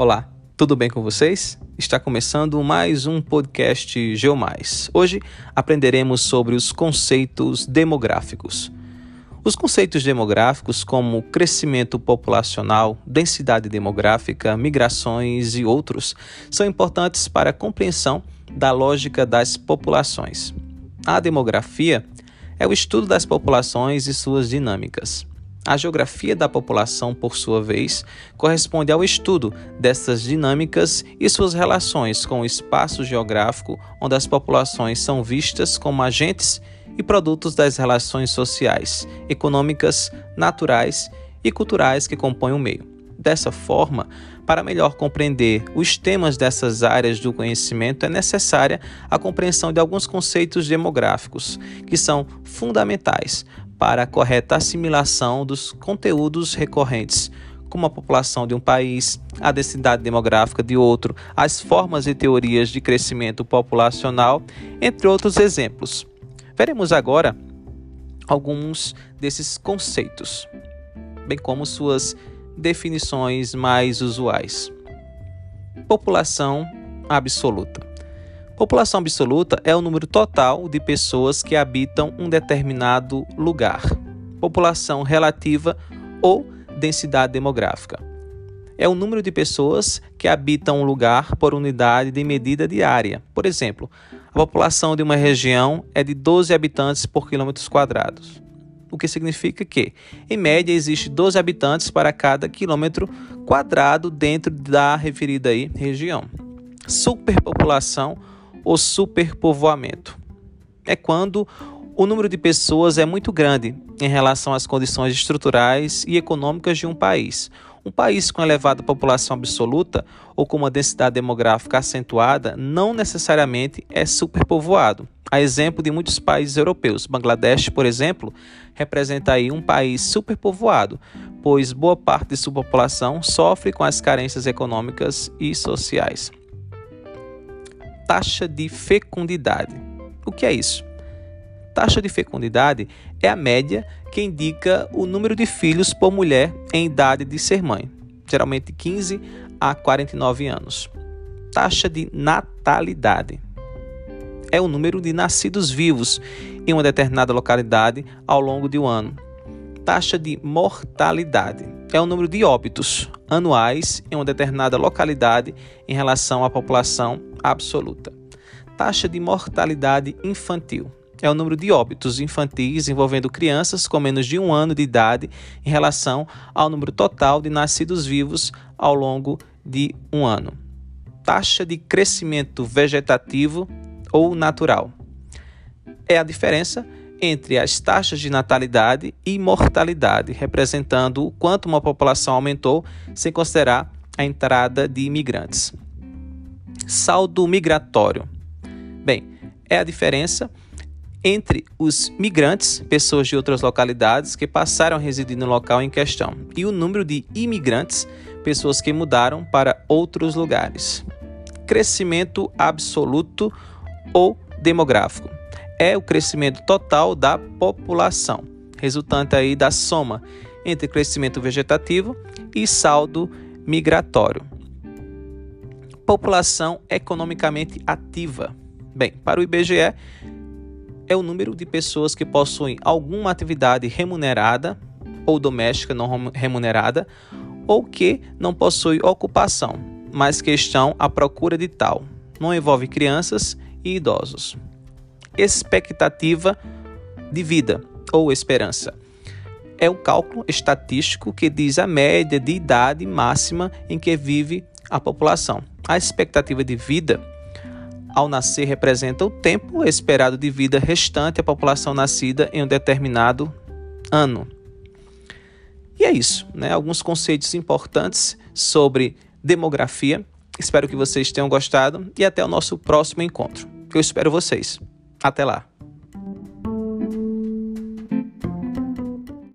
Olá, tudo bem com vocês? Está começando mais um podcast Geomais. Hoje aprenderemos sobre os conceitos demográficos. Os conceitos demográficos, como crescimento populacional, densidade demográfica, migrações e outros, são importantes para a compreensão da lógica das populações. A demografia é o estudo das populações e suas dinâmicas. A geografia da população, por sua vez, corresponde ao estudo dessas dinâmicas e suas relações com o espaço geográfico onde as populações são vistas como agentes e produtos das relações sociais, econômicas, naturais e culturais que compõem o meio. Dessa forma, para melhor compreender os temas dessas áreas do conhecimento, é necessária a compreensão de alguns conceitos demográficos, que são fundamentais para a correta assimilação dos conteúdos recorrentes, como a população de um país, a densidade demográfica de outro, as formas e teorias de crescimento populacional, entre outros exemplos. Veremos agora alguns desses conceitos, bem como suas definições mais usuais. População absoluta. População absoluta é o número total de pessoas que habitam um determinado lugar. População relativa ou densidade demográfica. É o número de pessoas que habitam um lugar por unidade de medida diária. Por exemplo, a população de uma região é de 12 habitantes por quilômetros quadrados. O que significa que, em média, existe 12 habitantes para cada quilômetro quadrado dentro da referida aí, região. Superpopulação o superpovoamento. É quando o número de pessoas é muito grande em relação às condições estruturais e econômicas de um país. Um país com elevada população absoluta ou com uma densidade demográfica acentuada não necessariamente é superpovoado. A exemplo de muitos países europeus, Bangladesh, por exemplo, representa aí um país superpovoado, pois boa parte de sua população sofre com as carências econômicas e sociais taxa de fecundidade. O que é isso? Taxa de fecundidade é a média que indica o número de filhos por mulher em idade de ser mãe, geralmente 15 a 49 anos. Taxa de natalidade é o número de nascidos vivos em uma determinada localidade ao longo de um ano. Taxa de mortalidade é o número de óbitos anuais em uma determinada localidade em relação à população absoluta. Taxa de mortalidade infantil é o número de óbitos infantis envolvendo crianças com menos de um ano de idade em relação ao número total de nascidos vivos ao longo de um ano. Taxa de crescimento vegetativo ou natural é a diferença entre as taxas de natalidade e mortalidade, representando o quanto uma população aumentou sem considerar a entrada de imigrantes. Saldo migratório. Bem, é a diferença entre os migrantes, pessoas de outras localidades que passaram a residir no local em questão, e o número de imigrantes, pessoas que mudaram para outros lugares. Crescimento absoluto ou demográfico é o crescimento total da população, resultante aí da soma entre crescimento vegetativo e saldo migratório. População economicamente ativa. Bem, para o IBGE, é o número de pessoas que possuem alguma atividade remunerada ou doméstica não remunerada ou que não possui ocupação, mas que estão à procura de tal. Não envolve crianças e idosos expectativa de vida ou esperança. É o cálculo estatístico que diz a média de idade máxima em que vive a população. A expectativa de vida ao nascer representa o tempo esperado de vida restante à população nascida em um determinado ano. E é isso, né? Alguns conceitos importantes sobre demografia. Espero que vocês tenham gostado e até o nosso próximo encontro. Eu espero vocês. Até lá!